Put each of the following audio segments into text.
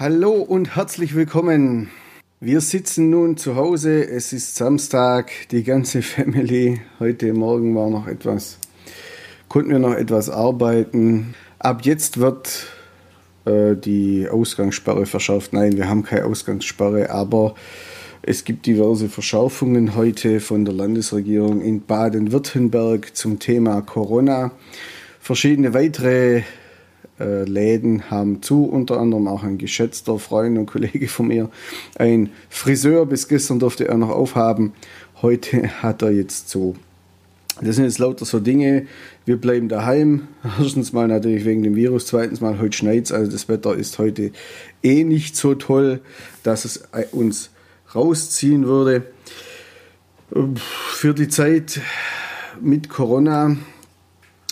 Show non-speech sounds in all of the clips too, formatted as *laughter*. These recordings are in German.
Hallo und herzlich willkommen. Wir sitzen nun zu Hause. Es ist Samstag, die ganze *laughs* Family. Heute Morgen war noch etwas, konnten wir noch etwas arbeiten. Ab jetzt wird äh, die Ausgangssperre verschärft. Nein, wir haben keine Ausgangssperre, aber es gibt diverse Verschärfungen heute von der Landesregierung in Baden-Württemberg zum Thema Corona. Verschiedene weitere äh, Läden haben zu, unter anderem auch ein geschätzter Freund und Kollege von mir, ein Friseur. Bis gestern durfte er noch aufhaben. Heute hat er jetzt zu. Das sind jetzt lauter so Dinge. Wir bleiben daheim. Erstens mal natürlich wegen dem Virus. Zweitens mal, heute schneit Also das Wetter ist heute eh nicht so toll, dass es uns rausziehen würde. Für die Zeit mit Corona,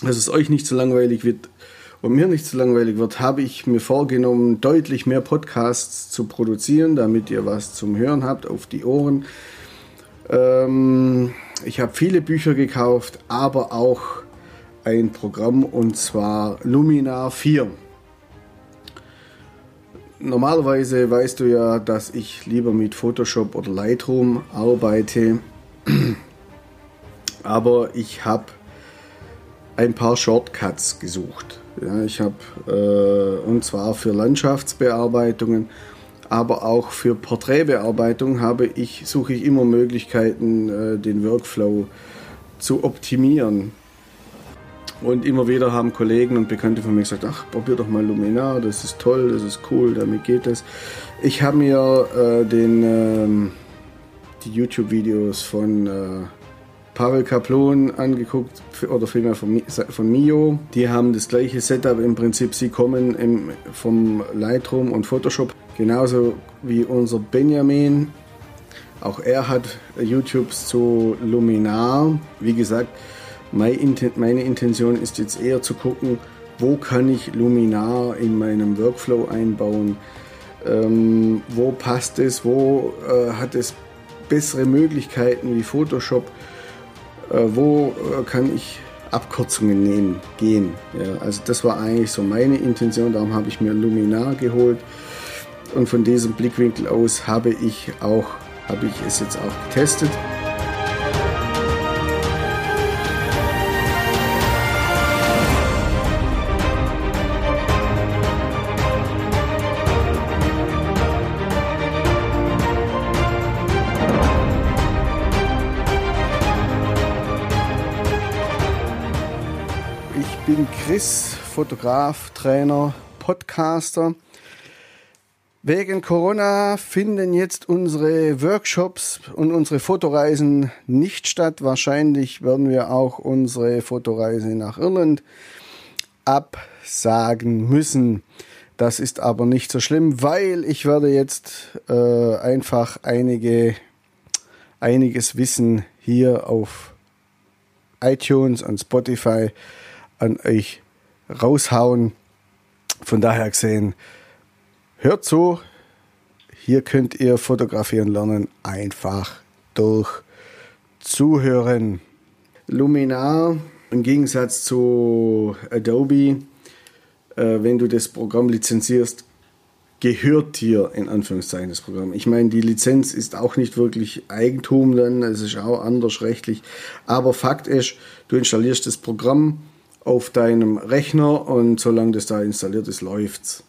dass es euch nicht so langweilig wird, und mir nicht zu langweilig wird, habe ich mir vorgenommen, deutlich mehr Podcasts zu produzieren, damit ihr was zum Hören habt auf die Ohren. Ähm, ich habe viele Bücher gekauft, aber auch ein Programm und zwar Luminar 4. Normalerweise weißt du ja, dass ich lieber mit Photoshop oder Lightroom arbeite, *clears throat* aber ich habe ein paar Shortcuts gesucht. Ja, ich habe äh, und zwar für Landschaftsbearbeitungen, aber auch für Porträtbearbeitung habe ich suche ich immer Möglichkeiten, äh, den Workflow zu optimieren. Und immer wieder haben Kollegen und Bekannte von mir gesagt, ach, probier doch mal Luminar, das ist toll, das ist cool, damit geht es. Ich habe mir äh, den, ähm, die YouTube-Videos von äh, Pavel Kaplon angeguckt, oder vielmehr von, von Mio. Die haben das gleiche Setup im Prinzip. Sie kommen im, vom Lightroom und Photoshop, genauso wie unser Benjamin. Auch er hat YouTubes zu Luminar. Wie gesagt, meine Intention ist jetzt eher zu gucken, wo kann ich Luminar in meinem Workflow einbauen, ähm, wo passt es, wo äh, hat es bessere Möglichkeiten wie Photoshop wo äh, kann ich Abkürzungen nehmen, gehen. Ja, also das war eigentlich so meine Intention, darum habe ich mir Luminar geholt und von diesem Blickwinkel aus habe ich auch, habe ich es jetzt auch getestet. Chris, Fotograf, Trainer, Podcaster. Wegen Corona finden jetzt unsere Workshops und unsere Fotoreisen nicht statt. Wahrscheinlich werden wir auch unsere Fotoreise nach Irland absagen müssen. Das ist aber nicht so schlimm, weil ich werde jetzt äh, einfach einige, einiges Wissen hier auf iTunes und Spotify an euch raushauen. Von daher gesehen, hört zu. Hier könnt ihr fotografieren lernen, einfach durch Zuhören. Luminar im Gegensatz zu Adobe, äh, wenn du das Programm lizenzierst, gehört dir in Anführungszeichen das Programm. Ich meine, die Lizenz ist auch nicht wirklich Eigentum dann, es ist auch anders rechtlich. Aber Fakt ist, du installierst das Programm, auf deinem Rechner und solange das da installiert ist, läuft's.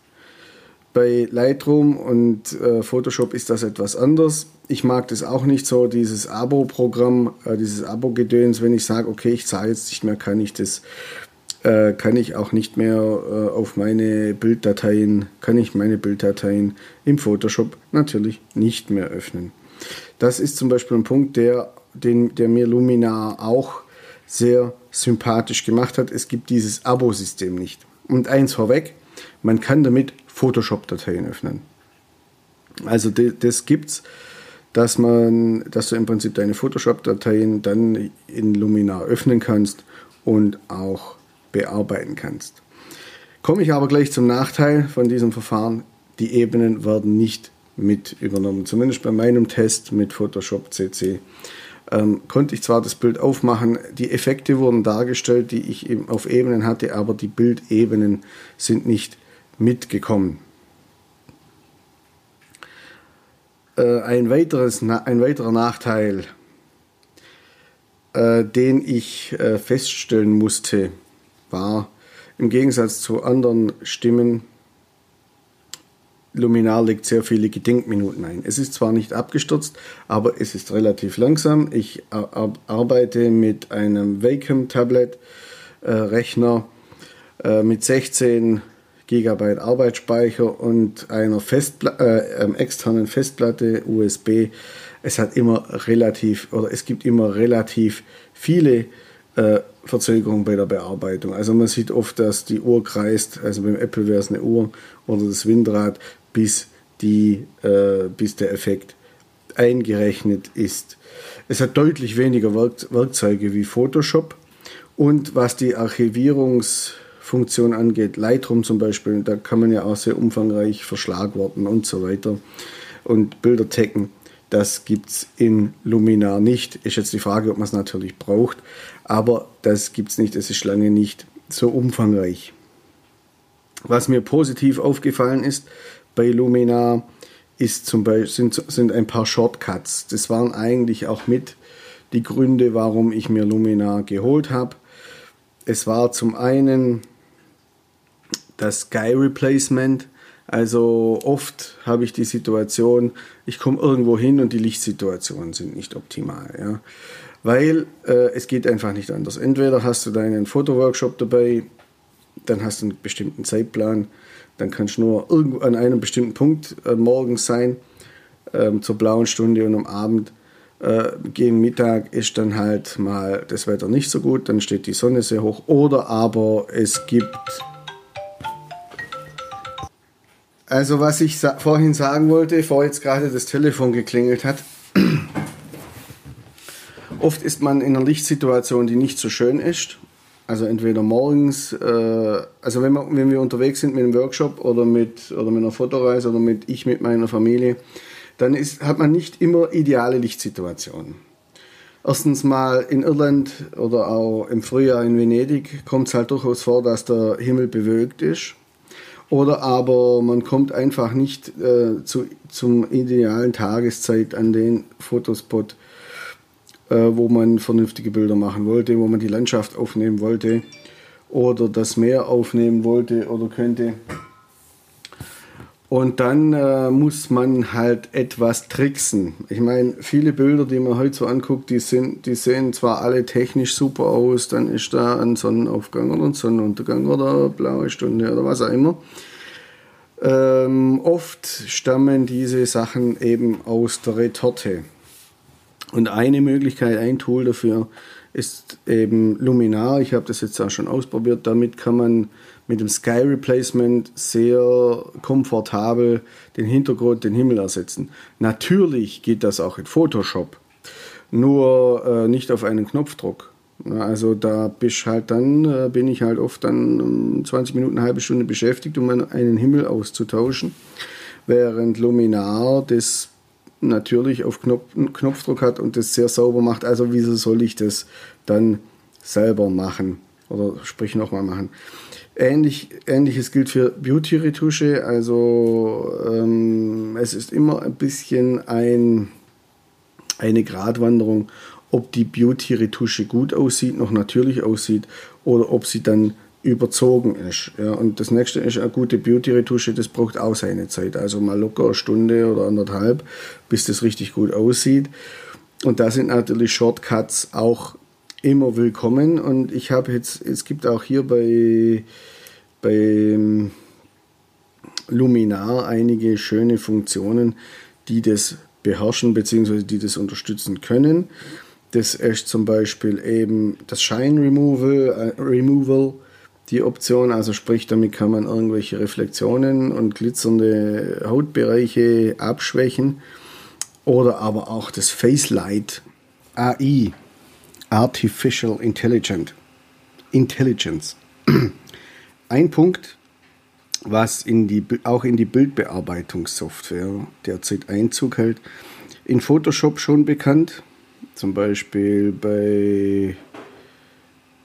Bei Lightroom und äh, Photoshop ist das etwas anders. Ich mag das auch nicht so, dieses Abo-Programm, äh, dieses Abo-Gedöns. Wenn ich sage, okay, ich zahle jetzt nicht mehr, kann ich das, äh, kann ich auch nicht mehr äh, auf meine Bilddateien, kann ich meine Bilddateien im Photoshop natürlich nicht mehr öffnen. Das ist zum Beispiel ein Punkt, der, den, der mir Luminar auch sehr sympathisch gemacht hat. Es gibt dieses Abo-System nicht. Und eins vorweg, man kann damit Photoshop-Dateien öffnen. Also das gibt's, dass man, dass du im Prinzip deine Photoshop-Dateien dann in Luminar öffnen kannst und auch bearbeiten kannst. Komme ich aber gleich zum Nachteil von diesem Verfahren. Die Ebenen werden nicht mit übernommen. Zumindest bei meinem Test mit Photoshop CC ähm, konnte ich zwar das Bild aufmachen, die Effekte wurden dargestellt, die ich eben auf Ebenen hatte, aber die Bildebenen sind nicht mitgekommen. Äh, ein, weiteres, ein weiterer Nachteil, äh, den ich äh, feststellen musste, war im Gegensatz zu anderen Stimmen, Luminar legt sehr viele Gedenkminuten ein. Es ist zwar nicht abgestürzt, aber es ist relativ langsam. Ich arbeite mit einem Wacom-Tablet-Rechner äh, mit 16 GB Arbeitsspeicher und einer Festpla äh, ähm, externen Festplatte USB. Es hat immer relativ oder es gibt immer relativ viele äh, Verzögerungen bei der Bearbeitung. Also man sieht oft, dass die Uhr kreist, also beim Apple wäre es eine Uhr oder das Windrad, bis, die, äh, bis der Effekt eingerechnet ist. Es hat deutlich weniger Werk Werkzeuge wie Photoshop und was die Archivierungsfunktion angeht, Lightroom zum Beispiel, da kann man ja auch sehr umfangreich verschlagworten und so weiter und Bilder taggen. Das gibt es in Luminar nicht. Ist jetzt die Frage, ob man es natürlich braucht, aber das gibt es nicht. Es ist lange nicht so umfangreich. Was mir positiv aufgefallen ist, bei Lumina ist zum Beispiel, sind, sind ein paar Shortcuts. Das waren eigentlich auch mit die Gründe, warum ich mir Lumina geholt habe. Es war zum einen das Sky Replacement. Also oft habe ich die Situation, ich komme irgendwo hin und die Lichtsituationen sind nicht optimal. Ja. Weil äh, es geht einfach nicht anders. Entweder hast du deinen Fotoworkshop dabei, dann hast du einen bestimmten Zeitplan dann kannst du nur irgendwo an einem bestimmten Punkt äh, morgens sein, ähm, zur blauen Stunde und am Abend. Äh, gegen Mittag ist dann halt mal das Wetter nicht so gut, dann steht die Sonne sehr hoch. Oder aber es gibt. Also, was ich sa vorhin sagen wollte, bevor jetzt gerade das Telefon geklingelt hat. *clears throat* Oft ist man in einer Lichtsituation, die nicht so schön ist also entweder morgens, äh, also wenn wir, wenn wir unterwegs sind mit einem Workshop oder mit, oder mit einer Fotoreise oder mit ich mit meiner Familie, dann ist, hat man nicht immer ideale Lichtsituationen. Erstens mal in Irland oder auch im Frühjahr in Venedig kommt es halt durchaus vor, dass der Himmel bewölkt ist. Oder aber man kommt einfach nicht äh, zu, zum idealen Tageszeit an den Fotospot wo man vernünftige Bilder machen wollte, wo man die Landschaft aufnehmen wollte oder das Meer aufnehmen wollte oder könnte. Und dann äh, muss man halt etwas tricksen. Ich meine, viele Bilder, die man heute so anguckt, die, sind, die sehen zwar alle technisch super aus, dann ist da ein Sonnenaufgang oder ein Sonnenuntergang oder blaue Stunde oder was auch immer. Ähm, oft stammen diese Sachen eben aus der Retorte. Und eine Möglichkeit, ein Tool dafür ist eben Luminar. Ich habe das jetzt auch schon ausprobiert. Damit kann man mit dem Sky Replacement sehr komfortabel den Hintergrund, den Himmel ersetzen. Natürlich geht das auch in Photoshop, nur äh, nicht auf einen Knopfdruck. Also da bist halt dann, äh, bin ich halt oft dann 20 Minuten, eine halbe Stunde beschäftigt, um einen Himmel auszutauschen. Während Luminar das natürlich auf Knopf, Knopfdruck hat und das sehr sauber macht. Also wieso soll ich das dann selber machen oder sprich nochmal machen? Ähnlich, Ähnliches gilt für Beauty-Retusche. Also ähm, es ist immer ein bisschen ein, eine Gratwanderung, ob die Beauty-Retusche gut aussieht, noch natürlich aussieht oder ob sie dann überzogen ist. Ja, und das nächste ist eine gute Beauty-Retusche, das braucht auch seine Zeit. Also mal locker eine Stunde oder anderthalb, bis das richtig gut aussieht. Und da sind natürlich Shortcuts auch immer willkommen. Und ich habe jetzt, es gibt auch hier bei, bei Luminar einige schöne Funktionen, die das beherrschen bzw. die das unterstützen können. Das ist zum Beispiel eben das Shine Removal, äh, Removal die Option. Also sprich, damit kann man irgendwelche Reflexionen und glitzernde Hautbereiche abschwächen. Oder aber auch das Face Light AI, Artificial Intelligent, Intelligence. *clears throat* Ein Punkt, was in die, auch in die Bildbearbeitungssoftware derzeit Einzug hält, in Photoshop schon bekannt, zum Beispiel bei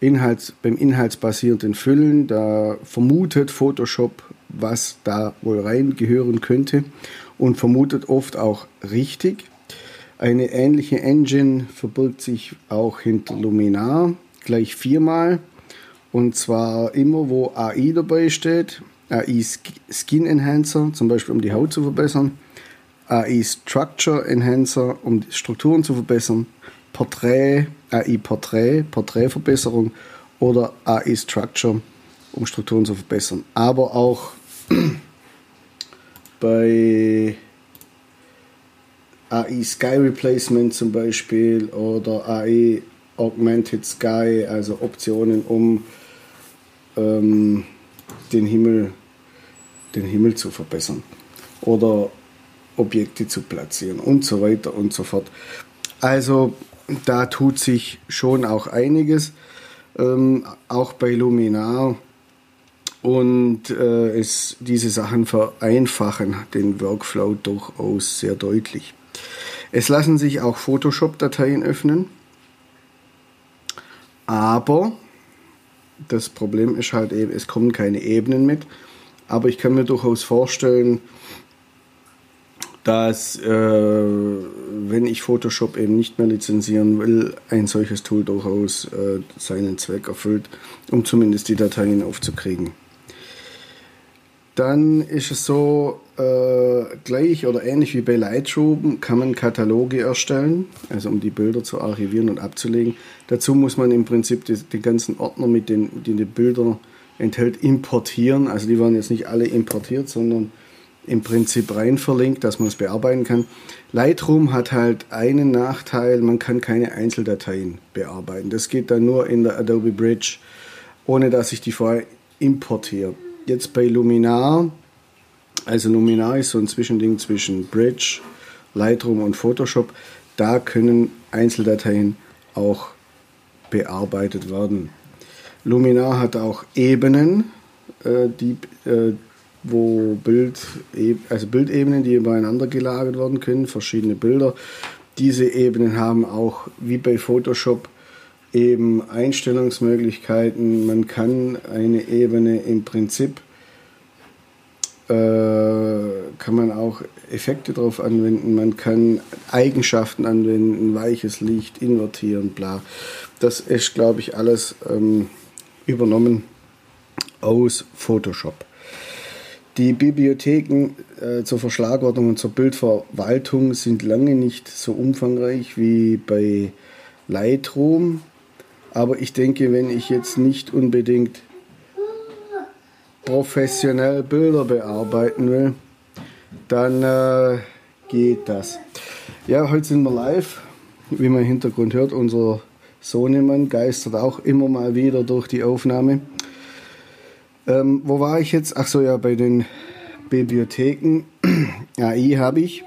Inhalts, beim inhaltsbasierten Füllen, da vermutet Photoshop was da wohl reingehören könnte und vermutet oft auch richtig. Eine ähnliche Engine verbirgt sich auch hinter Luminar, gleich viermal. Und zwar immer, wo AI dabei steht. AI Skin Enhancer, zum Beispiel um die Haut zu verbessern. AI Structure Enhancer, um die Strukturen zu verbessern. Porträt, AI Porträt, Porträtverbesserung oder AI Structure, um Strukturen zu verbessern. Aber auch *clears throat* bei AI Sky Replacement zum Beispiel oder AI Augmented Sky, also Optionen, um ähm, den, Himmel, den Himmel zu verbessern oder Objekte zu platzieren und so weiter und so fort. Also da tut sich schon auch einiges, ähm, auch bei Luminar. Und äh, es, diese Sachen vereinfachen den Workflow durchaus sehr deutlich. Es lassen sich auch Photoshop-Dateien öffnen, aber das Problem ist halt eben, es kommen keine Ebenen mit. Aber ich kann mir durchaus vorstellen, dass äh, wenn ich Photoshop eben nicht mehr lizenzieren will, ein solches Tool durchaus äh, seinen Zweck erfüllt, um zumindest die Dateien aufzukriegen. Dann ist es so, äh, gleich oder ähnlich wie bei Lightroom kann man Kataloge erstellen, also um die Bilder zu archivieren und abzulegen. Dazu muss man im Prinzip die, die ganzen Ordner, mit den, die die Bilder enthält, importieren. Also die werden jetzt nicht alle importiert, sondern im Prinzip rein verlinkt, dass man es bearbeiten kann. Lightroom hat halt einen Nachteil, man kann keine Einzeldateien bearbeiten. Das geht dann nur in der Adobe Bridge, ohne dass ich die vorher importiere jetzt bei Luminar, also Luminar ist so ein Zwischending zwischen Bridge, Lightroom und Photoshop, da können Einzeldateien auch bearbeitet werden. Luminar hat auch Ebenen, äh, die, äh, wo Bild, also Bildebenen, die übereinander gelagert werden können, verschiedene Bilder. Diese Ebenen haben auch, wie bei Photoshop, eben Einstellungsmöglichkeiten. Man kann eine Ebene im Prinzip äh, kann man auch Effekte drauf anwenden, man kann Eigenschaften anwenden, weiches Licht, invertieren, bla. Das ist, glaube ich, alles ähm, übernommen aus Photoshop. Die Bibliotheken äh, zur Verschlagwortung und zur Bildverwaltung sind lange nicht so umfangreich wie bei Lightroom. Aber ich denke, wenn ich jetzt nicht unbedingt professionell Bilder bearbeiten will, dann äh, geht das. Ja, heute sind wir live. Wie man im Hintergrund hört, unser Sohnemann geistert auch immer mal wieder durch die Aufnahme. Ähm, wo war ich jetzt? Ach so, ja, bei den Bibliotheken. *clears throat* AI habe ich.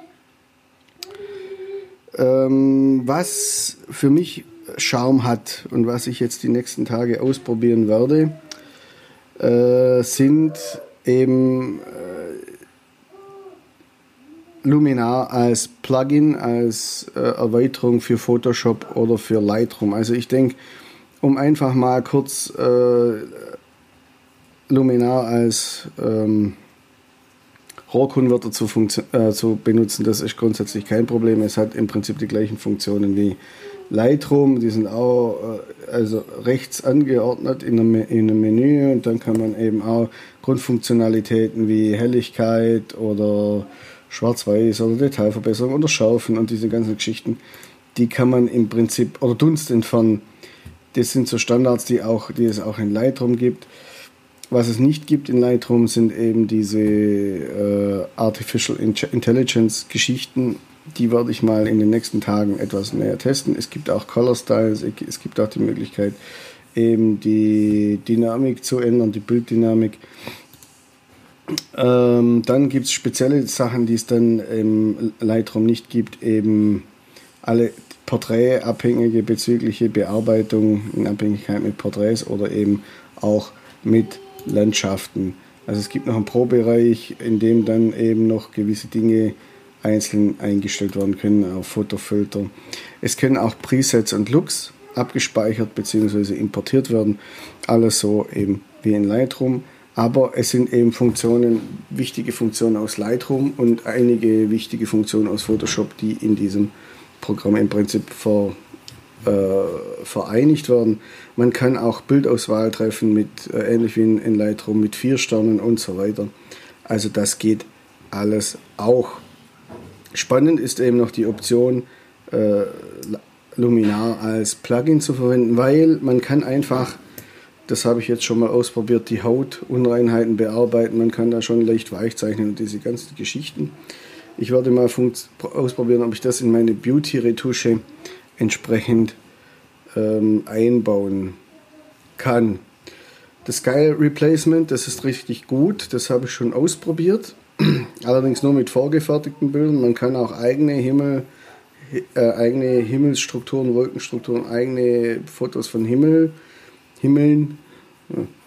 Ähm, was für mich Charme hat und was ich jetzt die nächsten Tage ausprobieren werde, äh, sind eben äh, Luminar als Plugin, als äh, Erweiterung für Photoshop oder für Lightroom. Also ich denke, um einfach mal kurz äh, Luminar als ähm, Rohrkonverter zu, äh, zu benutzen, das ist grundsätzlich kein Problem. Es hat im Prinzip die gleichen Funktionen wie Lightroom, die sind auch äh, also rechts angeordnet in einem, in einem Menü und dann kann man eben auch Grundfunktionalitäten wie Helligkeit oder Schwarz-Weiß oder Detailverbesserung oder Schaufeln und diese ganzen Geschichten, die kann man im Prinzip, oder Dunst entfernen, das sind so Standards, die, auch, die es auch in Lightroom gibt. Was es nicht gibt in Lightroom sind eben diese äh, Artificial Intelligence Geschichten, die werde ich mal in den nächsten Tagen etwas näher testen. Es gibt auch Color Styles, es gibt auch die Möglichkeit, eben die Dynamik zu ändern, die Bilddynamik. Ähm, dann gibt es spezielle Sachen, die es dann im Lightroom nicht gibt, eben alle porträtabhängige bezügliche Bearbeitung in Abhängigkeit mit Porträts oder eben auch mit Landschaften. Also es gibt noch einen Pro-Bereich, in dem dann eben noch gewisse Dinge einzeln eingestellt werden können auf Fotofilter. Es können auch Presets und Looks abgespeichert bzw. importiert werden. Alles so eben wie in Lightroom. Aber es sind eben Funktionen, wichtige Funktionen aus Lightroom und einige wichtige Funktionen aus Photoshop, die in diesem Programm im Prinzip ver, äh, vereinigt werden. Man kann auch Bildauswahl treffen, mit, äh, ähnlich wie in, in Lightroom, mit vier Sternen und so weiter. Also das geht alles auch. Spannend ist eben noch die Option, äh, Luminar als Plugin zu verwenden, weil man kann einfach das habe ich jetzt schon mal ausprobiert, die Hautunreinheiten bearbeiten. Man kann da schon leicht weich zeichnen und diese ganzen Geschichten. Ich werde mal ausprobieren, ob ich das in meine Beauty-Retusche entsprechend ähm, einbauen kann. Das Sky Replacement, das ist richtig gut, das habe ich schon ausprobiert. *clears throat* Allerdings nur mit vorgefertigten Bildern. Man kann auch eigene Himmel, äh, eigene Himmelsstrukturen, Wolkenstrukturen, eigene Fotos von Himmel Himmeln.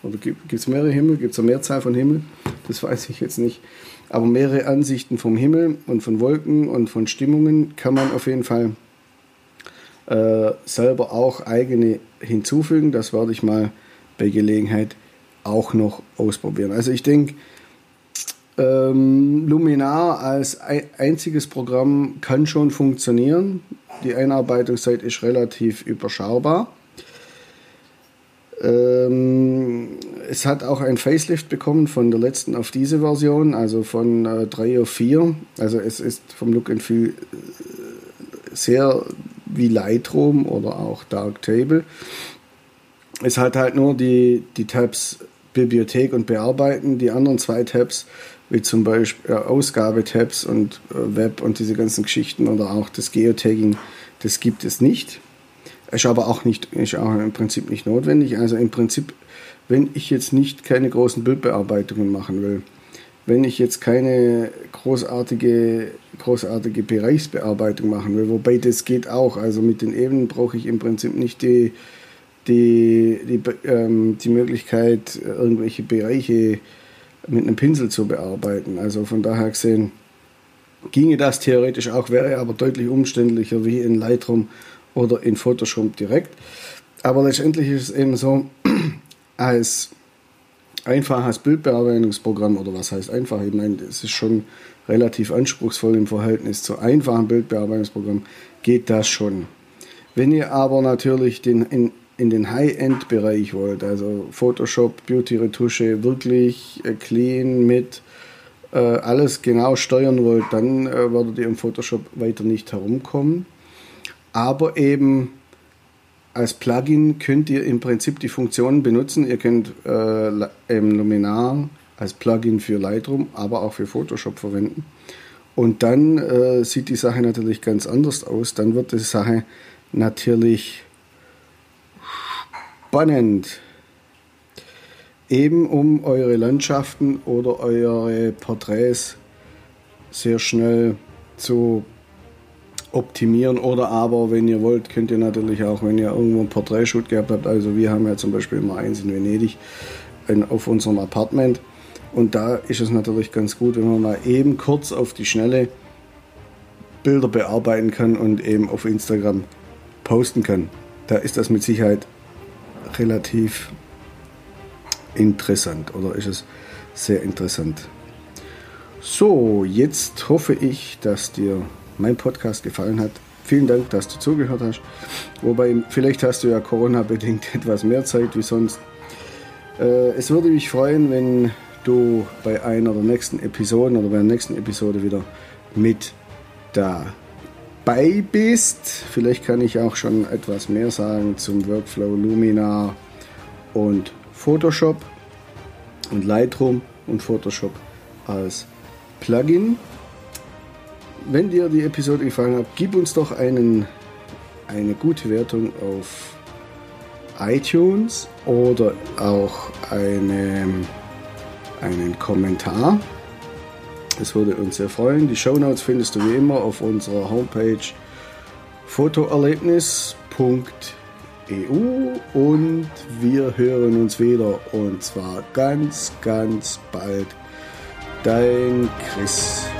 Oder gibt es mehrere Himmel? Gibt es eine Mehrzahl von Himmel? Das weiß ich jetzt nicht. Aber mehrere Ansichten vom Himmel und von Wolken und von Stimmungen kann man auf jeden Fall äh, selber auch eigene hinzufügen. Das werde ich mal bei Gelegenheit auch noch ausprobieren. Also ich denke, ähm, Luminar als einziges Programm kann schon funktionieren. Die Einarbeitungszeit ist relativ überschaubar. Ähm, es hat auch ein Facelift bekommen von der letzten auf diese Version, also von äh, 3 auf 4. Also es ist vom Look and Feel äh, sehr wie Lightroom oder auch Darktable. Es hat halt nur die, die Tabs Bibliothek und Bearbeiten. Die anderen zwei Tabs, wie zum Beispiel äh, Ausgabetabs und äh, Web und diese ganzen Geschichten oder auch das Geotagging, das gibt es nicht. Ist aber auch nicht, ist auch im Prinzip nicht notwendig. Also im Prinzip, wenn ich jetzt nicht keine großen Bildbearbeitungen machen will, wenn ich jetzt keine großartige, großartige Bereichsbearbeitung machen will, wobei das geht auch. Also mit den Ebenen brauche ich im Prinzip nicht die, die, die, ähm, die Möglichkeit, irgendwelche Bereiche mit einem Pinsel zu bearbeiten. Also von daher gesehen ginge das theoretisch auch, wäre aber deutlich umständlicher wie in Lightroom oder in Photoshop direkt. Aber letztendlich ist es eben so, *clears throat* als einfaches Bildbearbeitungsprogramm, oder was heißt einfach, ich meine, es ist schon relativ anspruchsvoll im Verhältnis zu einfachen Bildbearbeitungsprogramm, geht das schon. Wenn ihr aber natürlich den, in, in den High-End-Bereich wollt, also Photoshop, Beauty-Retusche, wirklich äh, clean mit äh, alles genau steuern wollt, dann äh, werdet ihr im Photoshop weiter nicht herumkommen. Aber eben als Plugin könnt ihr im Prinzip die Funktionen benutzen. Ihr könnt äh, im Luminar als Plugin für Lightroom, aber auch für Photoshop verwenden. Und dann äh, sieht die Sache natürlich ganz anders aus. Dann wird die Sache natürlich spannend. Eben um eure Landschaften oder eure Porträts sehr schnell zu optimieren oder aber, wenn ihr wollt, könnt ihr natürlich auch, wenn ihr irgendwo ein Porträtshoot gehabt habt, also wir haben ja zum Beispiel immer eins in Venedig in, auf unserem Apartment und da ist es natürlich ganz gut, wenn man mal eben kurz auf die Schnelle Bilder bearbeiten kann und eben auf Instagram posten kann. Da ist das mit Sicherheit relativ interessant oder ist es sehr interessant. So, jetzt hoffe ich, dass dir mein Podcast gefallen hat. Vielen Dank, dass du zugehört hast. Wobei, vielleicht hast du ja Corona-bedingt *laughs* etwas mehr Zeit wie sonst. Äh, es würde mich freuen, wenn du bei einer der nächsten Episoden oder bei der nächsten Episode wieder mit dabei bist. Vielleicht kann ich auch schon etwas mehr sagen zum Workflow Luminar und Photoshop und Lightroom und Photoshop als Plugin wenn dir die Episode gefallen hat, gib uns doch einen, eine gute Wertung auf iTunes oder auch eine, einen Kommentar. Es würde uns sehr freuen. Die Show Notes findest du wie immer auf unserer Homepage fotoerlebnis.eu und wir hören uns wieder und zwar ganz, ganz bald. Dein Chris.